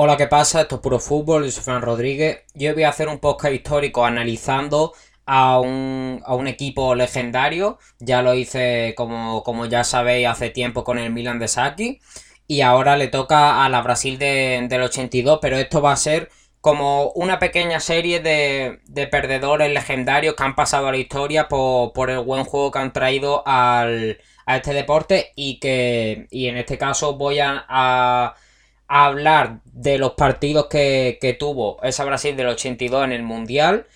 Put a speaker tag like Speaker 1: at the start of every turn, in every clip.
Speaker 1: Hola, ¿qué pasa? Esto es Puro Fútbol, soy Fran Rodríguez. Yo voy a hacer un podcast histórico analizando a un, equipo legendario. Ya lo hice, como, como, ya sabéis, hace tiempo con el Milan de Saki. Y ahora le toca a la Brasil del 82, pero esto va a ser como una pequeña serie de, perdedores legendarios que han pasado a la historia por, el buen juego que han traído al, a este deporte y que y en este caso voy a hablar de los partidos que, tuvo esa Brasil del 82 en el Mundial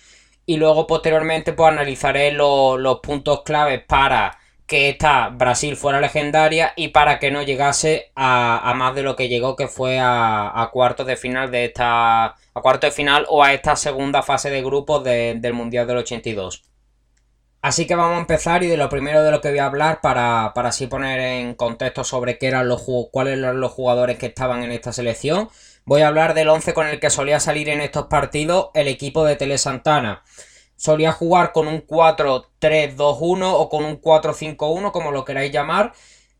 Speaker 1: y luego posteriormente pues analizaré los puntos claves para que esta Brasil fuera legendaria y para que no llegase a, más de lo que llegó que fue a, cuartos de final de esta a cuartos de final o a esta segunda fase de grupos del Mundial del 82. Así que vamos a empezar y de lo primero de lo que voy a hablar para, así poner en contexto sobre qué eran los, cuáles eran los jugadores que estaban en esta selección. Voy a hablar del 11 con el que solía salir en estos partidos el equipo de Tele Santana. Solía jugar con un 4-3-2-1 o con un 4-5-1, como lo queráis llamar.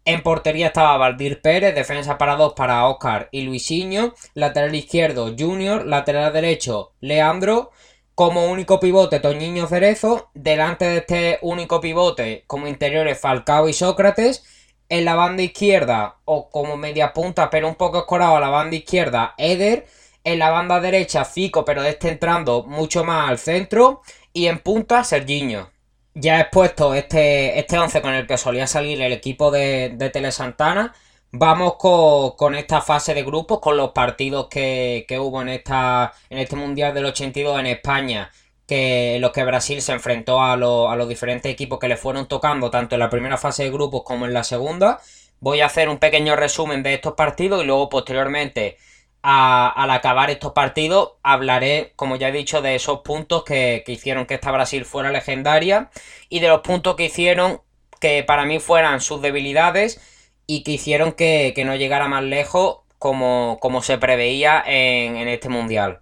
Speaker 1: En portería estaba Valdir Pérez, defensa para dos para Oscar y Luisinho, lateral izquierdo Junior, lateral derecho Leandro, como único pivote, Toñiño Cerezo. Delante de este único pivote, como interiores, Falcao y Sócrates. En la banda izquierda, o como media punta, pero un poco escorado a la banda izquierda, Eder. En la banda derecha, Fico, pero este entrando mucho más al centro. Y en punta, Sergiño. Ya he expuesto este, este 11 con el que solía salir el equipo de, de Tele Santana. Vamos con, esta fase de grupos, con los partidos que, hubo en, esta, en este Mundial del 82 en España, que, en los que Brasil se enfrentó a, a los diferentes equipos que le fueron tocando, tanto en la primera fase de grupos como en la segunda. Voy a hacer un pequeño resumen de estos partidos y luego posteriormente, al acabar estos partidos, hablaré, como ya he dicho, de esos puntos que, que hicieron que esta Brasil fuera legendaria y de los puntos que hicieron que para mí fueran sus debilidades y que hicieron que, no llegara más lejos como, como se preveía en, este mundial.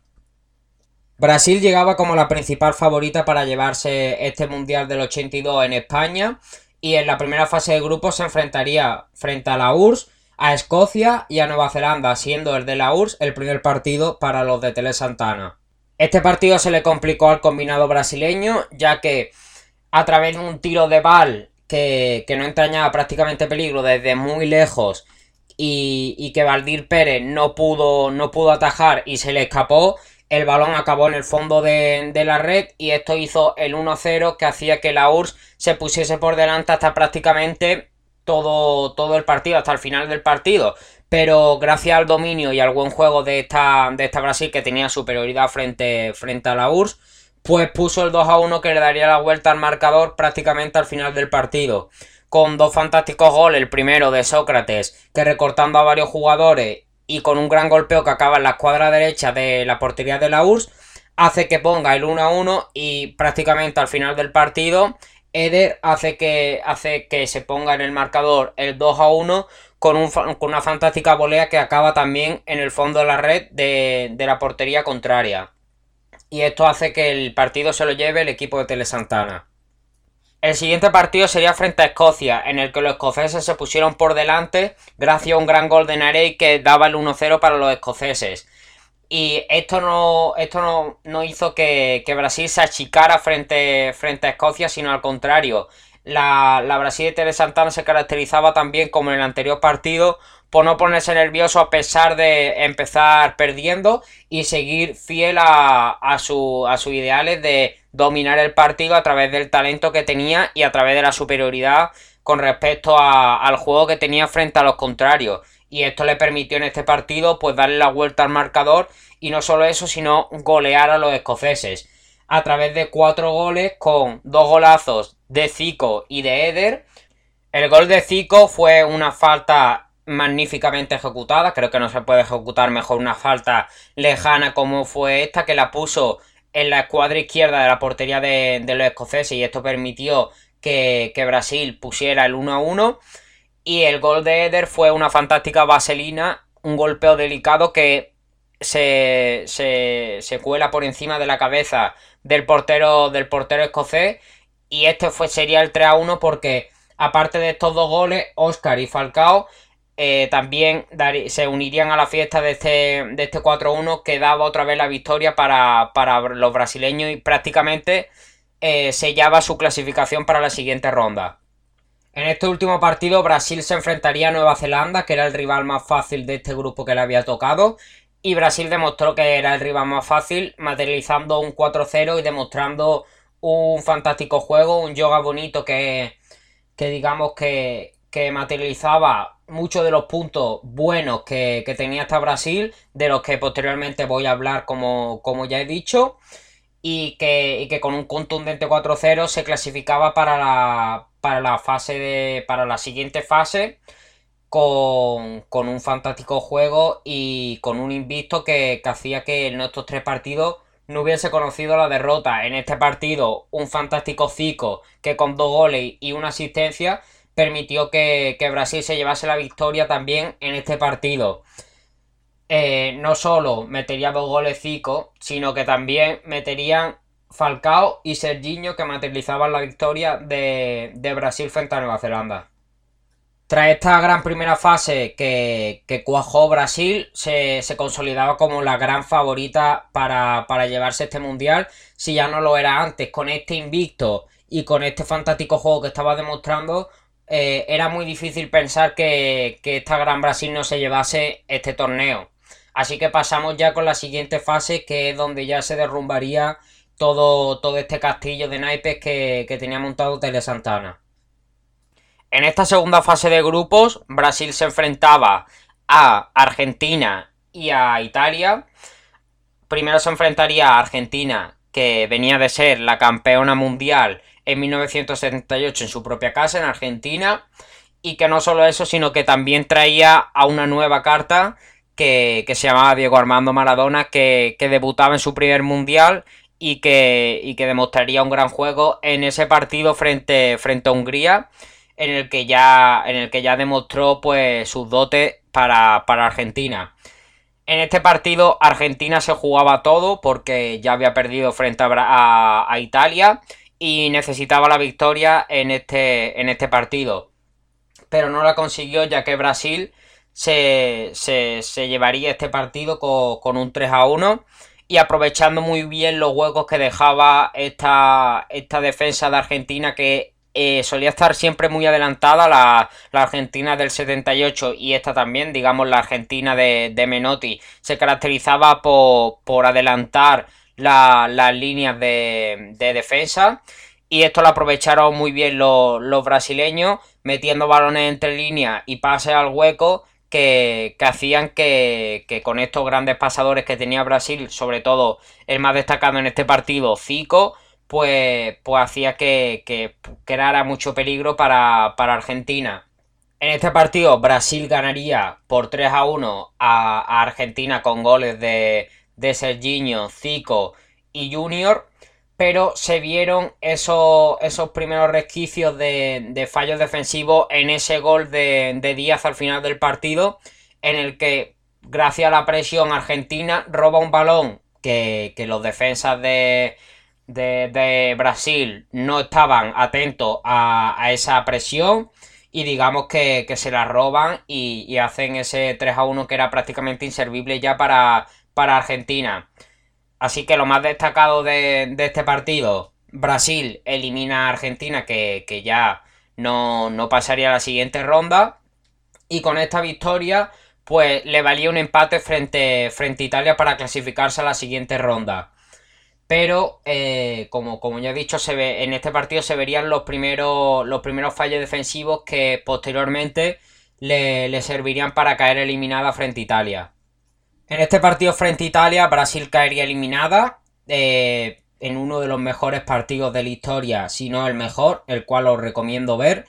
Speaker 1: Brasil llegaba como la principal favorita para llevarse este mundial del 82 en España y en la primera fase de grupo se enfrentaría frente a la URSS, a Escocia y a Nueva Zelanda, siendo el de la URSS el primer partido para los de Tele Santana. Este partido se le complicó al combinado brasileño, ya que a través de un tiro de bal que, no entrañaba prácticamente peligro desde muy lejos y, que Valdir Pérez no pudo, no pudo atajar y se le escapó, el balón acabó en el fondo de, la red y esto hizo el 1-0 que hacía que la URSS se pusiese por delante hasta prácticamente todo, todo el partido, hasta el final del partido. Pero gracias al dominio y al buen juego de esta, de esta Brasil que tenía superioridad frente, frente a la URSS, pues puso el 2 a 1 que le daría la vuelta al marcador prácticamente al final del partido. Con dos fantásticos goles, el primero de Sócrates, que recortando a varios jugadores y con un gran golpeo que acaba en la escuadra derecha de la portería de la URSS, hace que ponga el 1 a 1 y prácticamente al final del partido Eder hace que, hace que se ponga en el marcador el 2 a 1 con, con, una fantástica volea que acaba también en el fondo de la red de, de la portería contraria y esto hace que el partido se lo lleve el equipo de Tele Santana. El siguiente partido sería frente a Escocia, en el que los escoceses se pusieron por delante gracias a un gran gol de Narey que daba el 1-0 para los escoceses. Y esto no, esto no, hizo que, Brasil se achicara frente, frente a Escocia, sino al contrario. La, la Brasil de Tele Santana se caracterizaba también como en el anterior partido por no ponerse nervioso a pesar de empezar perdiendo y seguir fiel a, a, su, a sus ideales de dominar el partido a través del talento que tenía y a través de la superioridad con respecto al juego que tenía frente a los contrarios. Y esto le permitió en este partido pues darle la vuelta al marcador y no solo eso, sino golear a los escoceses. A través de cuatro goles con dos golazos de Zico y de Eder. El gol de Zico fue una falta magníficamente ejecutada. Creo que no se puede ejecutar mejor una falta lejana como fue esta, que la puso en la escuadra izquierda de la portería de, los escoceses y esto permitió que, Brasil pusiera el 1 a 1. Y el gol de Eder fue una fantástica vaselina, un golpeo delicado que se, se, cuela por encima de la cabeza del portero, del portero escocés. Y este fue, sería el 3 a 1 porque, aparte de estos dos goles, Oscar y Falcao eh, también se unirían a la fiesta de este, de este 4-1 que daba otra vez la victoria para, los brasileños y prácticamente eh, sellaba su clasificación para la siguiente ronda. En este último partido Brasil se enfrentaría a Nueva Zelanda, que era el rival más fácil de este grupo que le había tocado, y Brasil demostró que era el rival más fácil, materializando un 4-0 y demostrando un fantástico juego, un yoga bonito que, que digamos que, que materializaba muchos de los puntos buenos que, tenía hasta Brasil, de los que posteriormente voy a hablar como, como ya he dicho, y que, que con un contundente 4-0 se clasificaba para la, para la fase de. para la siguiente fase. Con, un fantástico juego y con un invicto que, que hacía que en estos tres partidos no hubiese conocido la derrota. En este partido, un fantástico Zico que con dos goles y una asistencia permitió que, Brasil se llevase la victoria también en este partido. Eh, no solo metería dos goles Zico, sino que también meterían Falcao y Serginho que materializaban la victoria de, Brasil frente a Nueva Zelanda. Tras esta gran primera fase que, cuajó Brasil, se, consolidaba como la gran favorita para, para llevarse este mundial, si ya no lo era antes, con este invicto y con este fantástico juego que estaba demostrando, eh, era muy difícil pensar que, esta Gran Brasil no se llevase este torneo. Así que pasamos ya con la siguiente fase, que es donde ya se derrumbaría todo, todo este castillo de naipes que, tenía montado Tele Santana. En esta segunda fase de grupos, Brasil se enfrentaba a Argentina y a Italia. Primero se enfrentaría a Argentina, que venía de ser la campeona mundial en 1978 en su propia casa, en Argentina. Y que no solo eso, sino que también traía a una nueva carta que, se llamaba Diego Armando Maradona, que, debutaba en su primer mundial y que, que, demostraría un gran juego en ese partido frente, frente a Hungría, en el que ya, en el que ya demostró pues, sus dotes para, Argentina. En este partido Argentina se jugaba todo porque ya había perdido frente a, a Italia y necesitaba la victoria en este, en este partido. Pero no la consiguió ya que Brasil se, se, llevaría este partido con, un 3 a 1 y aprovechando muy bien los huecos que dejaba esta, esta defensa de Argentina que eh, solía estar siempre muy adelantada, la, Argentina del 78 y esta también, digamos la Argentina de, Menotti, se caracterizaba por, por adelantar las líneas de, defensa. Y esto lo aprovecharon muy bien los, brasileños, metiendo balones entre líneas y pases al hueco que, hacían que, con estos grandes pasadores que tenía Brasil, sobre todo el más destacado en este partido, Zico, pues, pues hacía que, que creara mucho peligro para, Argentina. En este partido Brasil ganaría por 3 a 1 a Argentina con goles de, de Serginho, Zico y Junior, pero se vieron esos, esos primeros resquicios de, fallos defensivos en ese gol de, Díaz al final del partido, en el que, gracias a la presión argentina, roba un balón que, los defensas de, de, Brasil no estaban atentos a, esa presión y digamos que, se la roban y, y, hacen ese 3 a 1 que era prácticamente inservible ya para, para Argentina. Así que lo más destacado de, este partido, Brasil elimina a Argentina, que, ya no, pasaría a la siguiente ronda. Y con esta victoria, pues le valía un empate frente, frente a Italia para clasificarse a la siguiente ronda. Pero, eh, como, como, ya he dicho, se ve, en este partido se verían los primeros, los primeros fallos defensivos que posteriormente le, le servirían para caer eliminada frente a Italia. En este partido frente a Italia, Brasil caería eliminada eh, en uno de los mejores partidos de la historia, si no el mejor, el cual os recomiendo ver.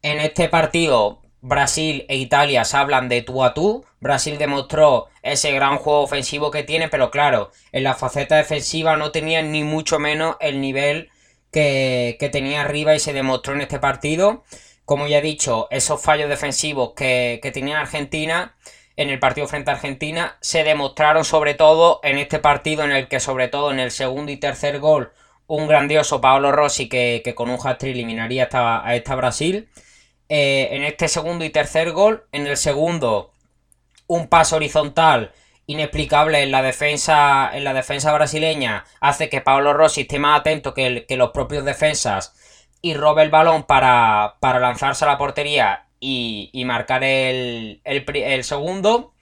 Speaker 1: En este partido, Brasil e Italia se hablan de tú a tú. Brasil demostró ese gran juego ofensivo que tiene, pero claro, en la faceta defensiva no tenía ni mucho menos el nivel que, tenía arriba y se demostró en este partido. Como ya he dicho, esos fallos defensivos que, que tenía Argentina en el partido frente a Argentina se demostraron sobre todo en este partido en el que sobre todo en el segundo y tercer gol un grandioso Paolo Rossi que, con un hat eliminaría a esta Brasil eh, en este segundo y tercer gol. En el segundo, un paso horizontal inexplicable en la defensa, en la defensa brasileña hace que Paolo Rossi esté más atento que, los propios defensas y robe el balón para, lanzarse a la portería y, marcar el, segundo.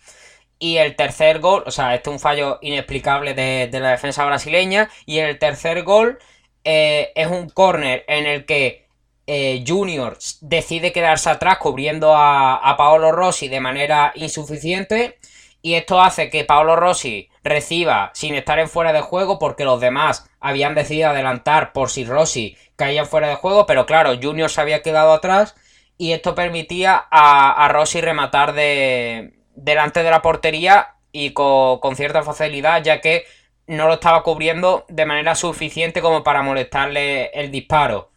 Speaker 1: Y el tercer gol, o sea, este es un fallo inexplicable de, la defensa brasileña. Y el tercer gol eh, es un córner en el que eh, Junior decide quedarse atrás cubriendo a, a Paolo Rossi de manera insuficiente y esto hace que Paolo Rossi reciba sin estar en fuera de juego porque los demás habían decidido adelantar por si Rossi caía fuera de juego, pero claro, Junior se había quedado atrás y esto permitía a, Rossi rematar de, delante de la portería y con, con cierta facilidad ya que no lo estaba cubriendo de manera suficiente como para molestarle el disparo.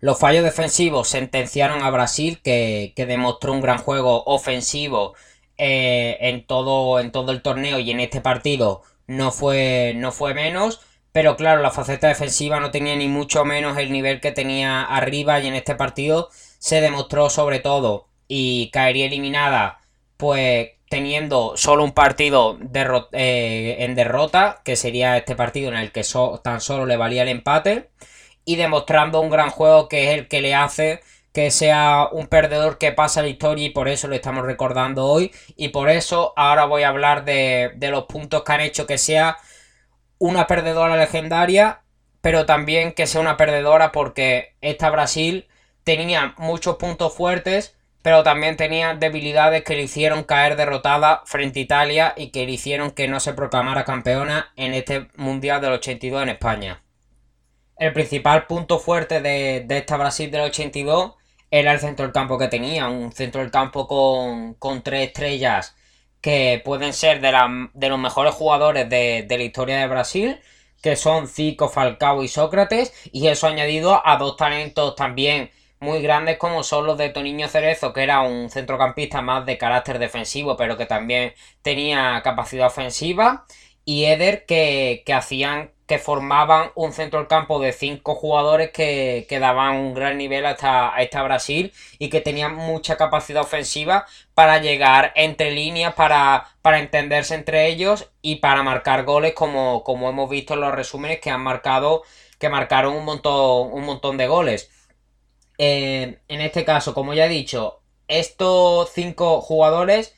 Speaker 1: Los fallos defensivos sentenciaron a Brasil, que, que demostró un gran juego ofensivo eh, en, todo, en todo el torneo y en este partido no fue, no fue menos. Pero claro, la faceta defensiva no tenía ni mucho menos el nivel que tenía arriba y en este partido se demostró sobre todo y caería eliminada pues teniendo solo un partido eh, en derrota, que sería este partido en el que tan solo le valía el empate, y demostrando un gran juego que es el que le hace que sea un perdedor que pasa la historia y por eso lo estamos recordando hoy. Y por eso ahora voy a hablar de, los puntos que han hecho que sea una perdedora legendaria, pero también que sea una perdedora porque esta Brasil tenía muchos puntos fuertes, pero también tenía debilidades que le hicieron caer derrotada frente a Italia y que le hicieron que no se proclamara campeona en este Mundial del 82 en España. El principal punto fuerte de, de esta Brasil del 82 era el centro del campo que tenía, un centro del campo con, tres estrellas que pueden ser de, de los mejores jugadores de, la historia de Brasil, que son Zico, Falcao y Sócrates, y eso añadido a dos talentos también muy grandes como son los de Toniño Cerezo, que era un centrocampista más de carácter defensivo, pero que también tenía capacidad ofensiva, y Eder, que, que hacían que formaban un centro del campo de cinco jugadores que, daban un gran nivel a esta, Brasil y que tenían mucha capacidad ofensiva para llegar entre líneas, para, para entenderse entre ellos y para marcar goles como, como hemos visto en los resúmenes que han marcado, que marcaron un montón, un montón de goles. Eh, en este caso, como ya he dicho, estos cinco jugadores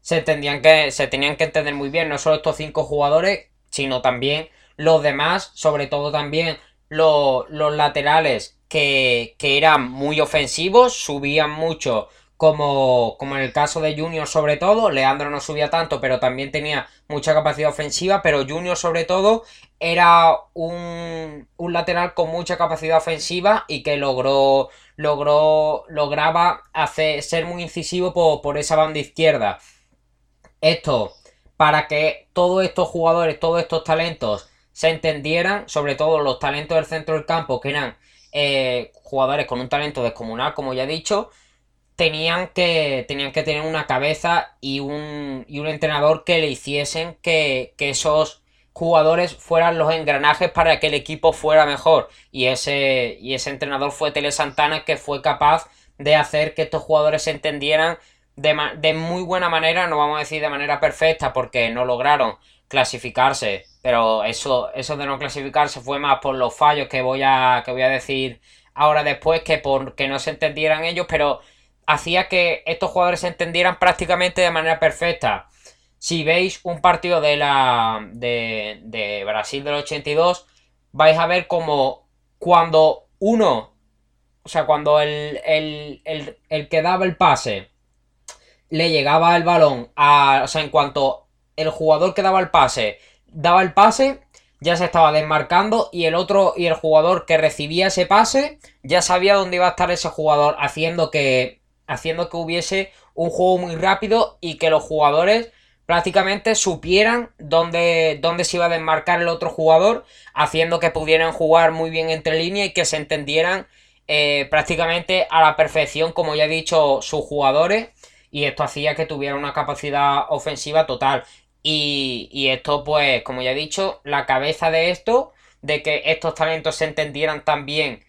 Speaker 1: se, que, se tenían que entender muy bien, no solo estos cinco jugadores, sino también los demás, sobre todo también los, laterales que, eran muy ofensivos, subían mucho, como, como en el caso de Junior sobre todo. Leandro no subía tanto, pero también tenía mucha capacidad ofensiva, pero Junior sobre todo era un, un lateral con mucha capacidad ofensiva y que logró, logró, lograba hacer, ser muy incisivo por, por esa banda izquierda. Esto, para que todos estos jugadores, todos estos talentos se entendieran, sobre todo los talentos del centro del campo, que eran eh, jugadores con un talento descomunal, como ya he dicho, tenían que, tenían que tener una cabeza y un, y un entrenador que le hiciesen que, esos jugadores fueran los engranajes para que el equipo fuera mejor. Y ese, y ese entrenador fue Tele Santana que fue capaz de hacer que estos jugadores se entendieran de, de muy buena manera, no vamos a decir de manera perfecta porque no lograron clasificarse pero eso, eso de no clasificarse fue más por los fallos que voy a, que voy a decir ahora después que por que no se entendieran ellos, pero hacía que estos jugadores se entendieran prácticamente de manera perfecta. Si veis un partido de la de, Brasil del 82, vais a ver como cuando uno, o sea, cuando el, el, el que daba el pase le llegaba el balón o sea, en cuanto el jugador que daba el pase daba el pase, ya se estaba desmarcando y el otro y el jugador que recibía ese pase ya sabía dónde iba a estar ese jugador, haciendo que haciendo que hubiese un juego muy rápido y que los jugadores prácticamente supieran dónde, dónde se iba a desmarcar el otro jugador, haciendo que pudieran jugar muy bien entre líneas y que se entendieran eh, prácticamente a la perfección, como ya he dicho, sus jugadores. Y esto hacía que tuviera una capacidad ofensiva total. Y, esto, pues, como ya he dicho, la cabeza de esto, de que estos talentos se entendieran tan bien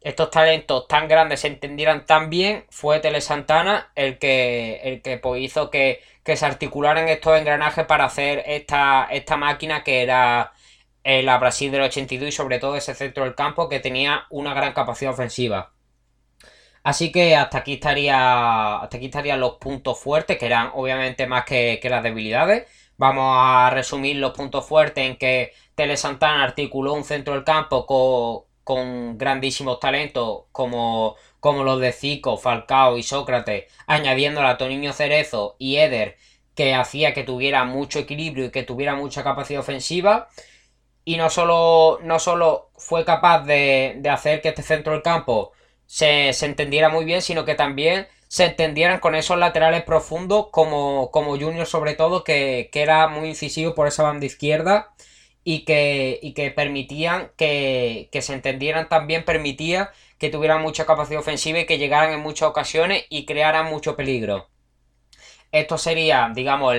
Speaker 1: estos talentos tan grandes se entendieran tan bien, fue Tele Santana el que, el que pues, hizo que, se articularan estos engranajes para hacer esta, esta máquina que era la Brasil del 82 y sobre todo ese centro del campo que tenía una gran capacidad ofensiva. Así que hasta aquí estaría. Hasta aquí estarían los puntos fuertes, que eran obviamente más que, las debilidades. Vamos a resumir los puntos fuertes en que Tele Santana articuló un centro del campo con, con grandísimos talentos como, como los de Zico, Falcao y Sócrates, añadiendo a Toniño Cerezo y Eder, que hacía que tuviera mucho equilibrio y que tuviera mucha capacidad ofensiva. Y no solo, no solo fue capaz de, de hacer que este centro del campo se, entendiera muy bien, sino que también se entendieran con esos laterales profundos, como, como Junior sobre todo, que, era muy incisivo por esa banda izquierda y que, y que permitían que, se entendieran también, permitía que tuvieran mucha capacidad ofensiva y que llegaran en muchas ocasiones y crearan mucho peligro. Esto sería, digamos,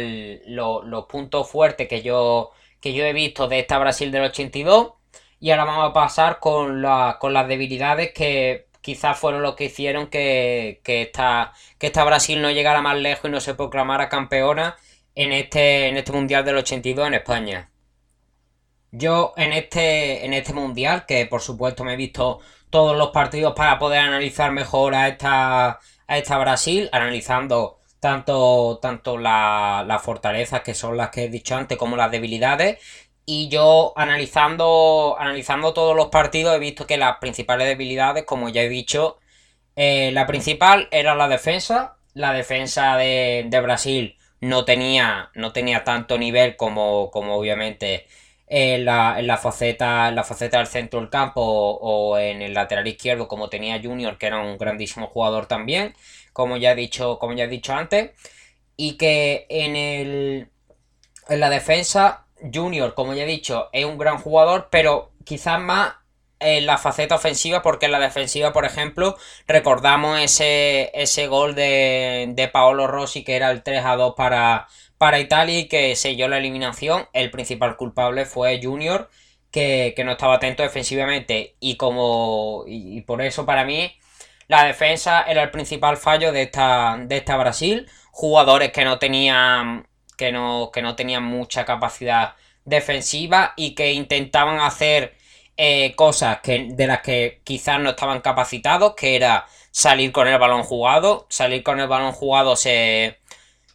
Speaker 1: los puntos fuertes que yo, que yo he visto de esta Brasil del 82. Y ahora vamos a pasar con, con las debilidades que quizás fueron los que hicieron que, que, esta, que esta Brasil no llegara más lejos y no se proclamara campeona en este, en este Mundial del 82 en España. Yo en este, en este Mundial, que por supuesto me he visto todos los partidos para poder analizar mejor a esta, a esta Brasil, analizando tanto, tanto las fortalezas que son las que he dicho antes como las debilidades y yo analizando, analizando todos los partidos he visto que las principales debilidades, como ya he dicho, eh, la principal era la defensa. La defensa de, Brasil no tenía, no tenía tanto nivel como, como obviamente en la, en la, faceta, la faceta del centro del campo o, en el lateral izquierdo como tenía Junior, que era un grandísimo jugador también, como ya he dicho, como ya he dicho antes. Y que en el en la defensa Junior, como ya he dicho, es un gran jugador, pero quizás más en la faceta ofensiva, porque en la defensiva, por ejemplo, recordamos ese, ese gol de, de Paolo Rossi que era el 3 a 2 para, para Italia y que selló la eliminación. El principal culpable fue Junior, que, no estaba atento defensivamente. Y como. Y, por eso, para mí, la defensa era el principal fallo de esta, de esta Brasil. Jugadores que no tenían que no, que no tenían mucha capacidad defensiva y que intentaban hacer eh, cosas que, de las que quizás no estaban capacitados, que era salir con el balón jugado. Salir con el balón jugado se,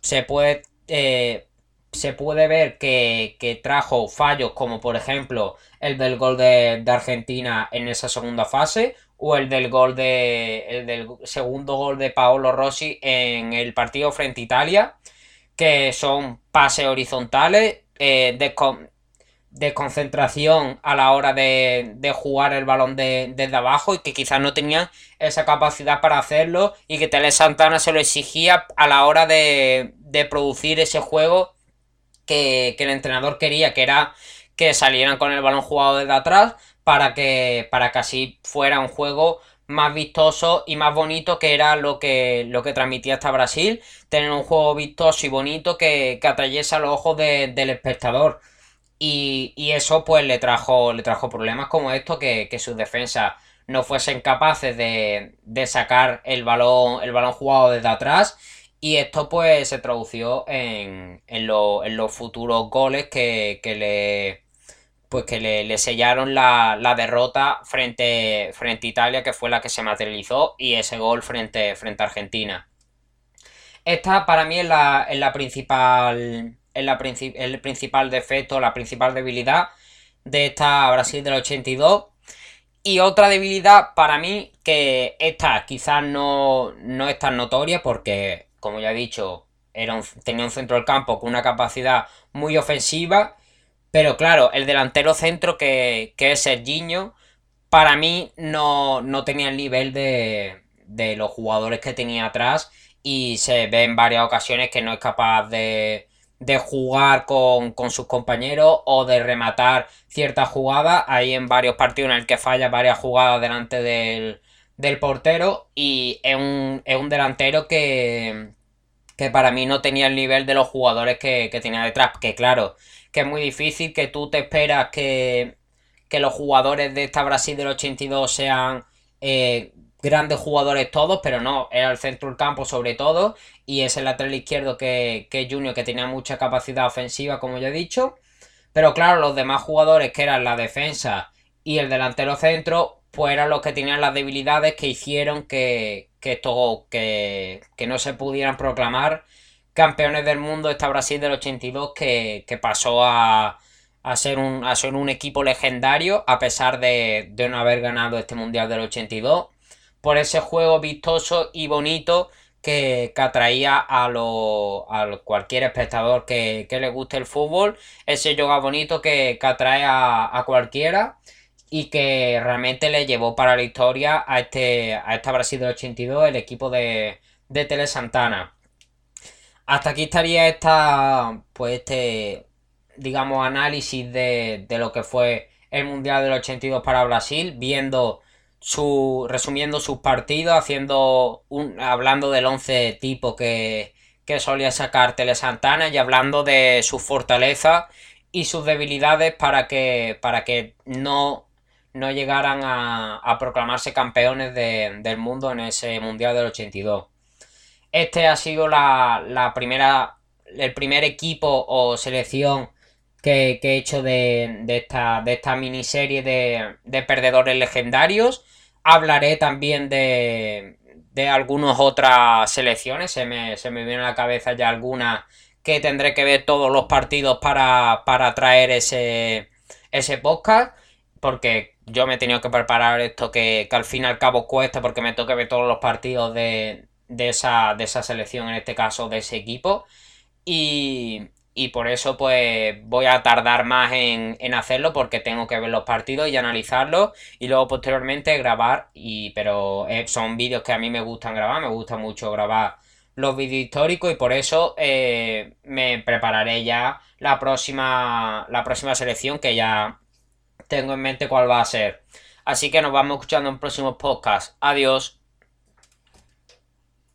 Speaker 1: se puede... Eh, se puede ver que, trajo fallos como por ejemplo el del gol de, de, Argentina en esa segunda fase o el del gol de el del segundo gol de Paolo Rossi en el partido frente a Italia que son pases horizontales, eh, concentración a la hora de, jugar el balón desde abajo y que quizás no tenían esa capacidad para hacerlo y que Tele Santana se lo exigía a la hora de, producir ese juego que, el entrenador quería, que era que salieran con el balón jugado desde atrás para que, para que así fuera un juego más vistoso y más bonito que era lo que, lo que transmitía hasta Brasil. Tener un juego vistoso y bonito que, que atrayese a los ojos del espectador. Y, eso pues le trajo, le trajo problemas como esto, que, sus defensas no fuesen capaces de, sacar el balón, el balón jugado desde atrás. Y esto pues se tradució en, en, en los futuros goles que, que le pues que le, sellaron la, derrota frente, frente a Italia, que fue la que se materializó, y ese gol frente, frente a Argentina. Esta para mí es la, la principal. La el principal defecto, la principal debilidad de esta Brasil del 82. Y otra debilidad para mí, que esta quizás no, no es tan notoria, porque, como ya he dicho, era tenía un centro del campo con una capacidad muy ofensiva pero claro, el delantero centro que, que es Serginho, para mí no, tenía el nivel de, de los jugadores que tenía atrás y se ve en varias ocasiones que no es capaz de, de jugar con, sus compañeros o de rematar ciertas jugadas. Hay en varios partidos en el que falla varias jugadas delante del, del portero y es un, es un delantero que, que para mí no tenía el nivel de los jugadores que, que tenía detrás. Que claro, que es muy difícil, que tú te esperas que, los jugadores de esta Brasil del 82 sean eh, grandes jugadores todos, pero no, era el centro del campo sobre todo, y es el lateral izquierdo que, que Junior, que tenía mucha capacidad ofensiva, como ya he dicho. Pero claro, los demás jugadores que eran la defensa y el delantero centro, pues eran los que tenían las debilidades que hicieron que, que, esto, que, que no se pudieran proclamar campeones del mundo esta Brasil del 82 que, que pasó a, a, ser un, a ser un equipo legendario a pesar de, de no haber ganado este mundial del 82 por ese juego vistoso y bonito que, atraía a, lo, a cualquier espectador que, le guste el fútbol, ese yoga bonito que, atrae a, cualquiera y que realmente le llevó para la historia a este a esta Brasil del 82 el equipo de, de Tele Santana. Hasta aquí estaría esta, pues este, digamos, análisis de, de lo que fue el Mundial del 82 para Brasil, viendo su, resumiendo sus partidos, haciendo un, hablando del 11 tipo que, que solía sacar Tele Santana y hablando de sus fortalezas y sus debilidades para que, para que no, no llegaran a, proclamarse campeones del mundo en ese Mundial del 82. Este ha sido la, la primera, el primer equipo o selección que, he hecho de, esta, de esta miniserie de, de perdedores legendarios. Hablaré también de, de algunas otras selecciones. Se me, se me viene a la cabeza ya algunas que tendré que ver todos los partidos para, para traer ese, ese podcast. Porque yo me he tenido que preparar esto que, que al fin y al cabo cuesta porque me toca ver todos los partidos de, de, esa, de esa selección, en este caso de ese equipo. Y, y por eso pues voy a tardar más en, hacerlo porque tengo que ver los partidos y analizarlos y luego posteriormente grabar y pero eh, son vídeos que a mí me gustan grabar me gusta mucho grabar los vídeos históricos y por eso eh, me prepararé ya la próxima la próxima selección que ya tengo en mente cuál va a ser. Así que nos vamos escuchando en próximos podcasts adiós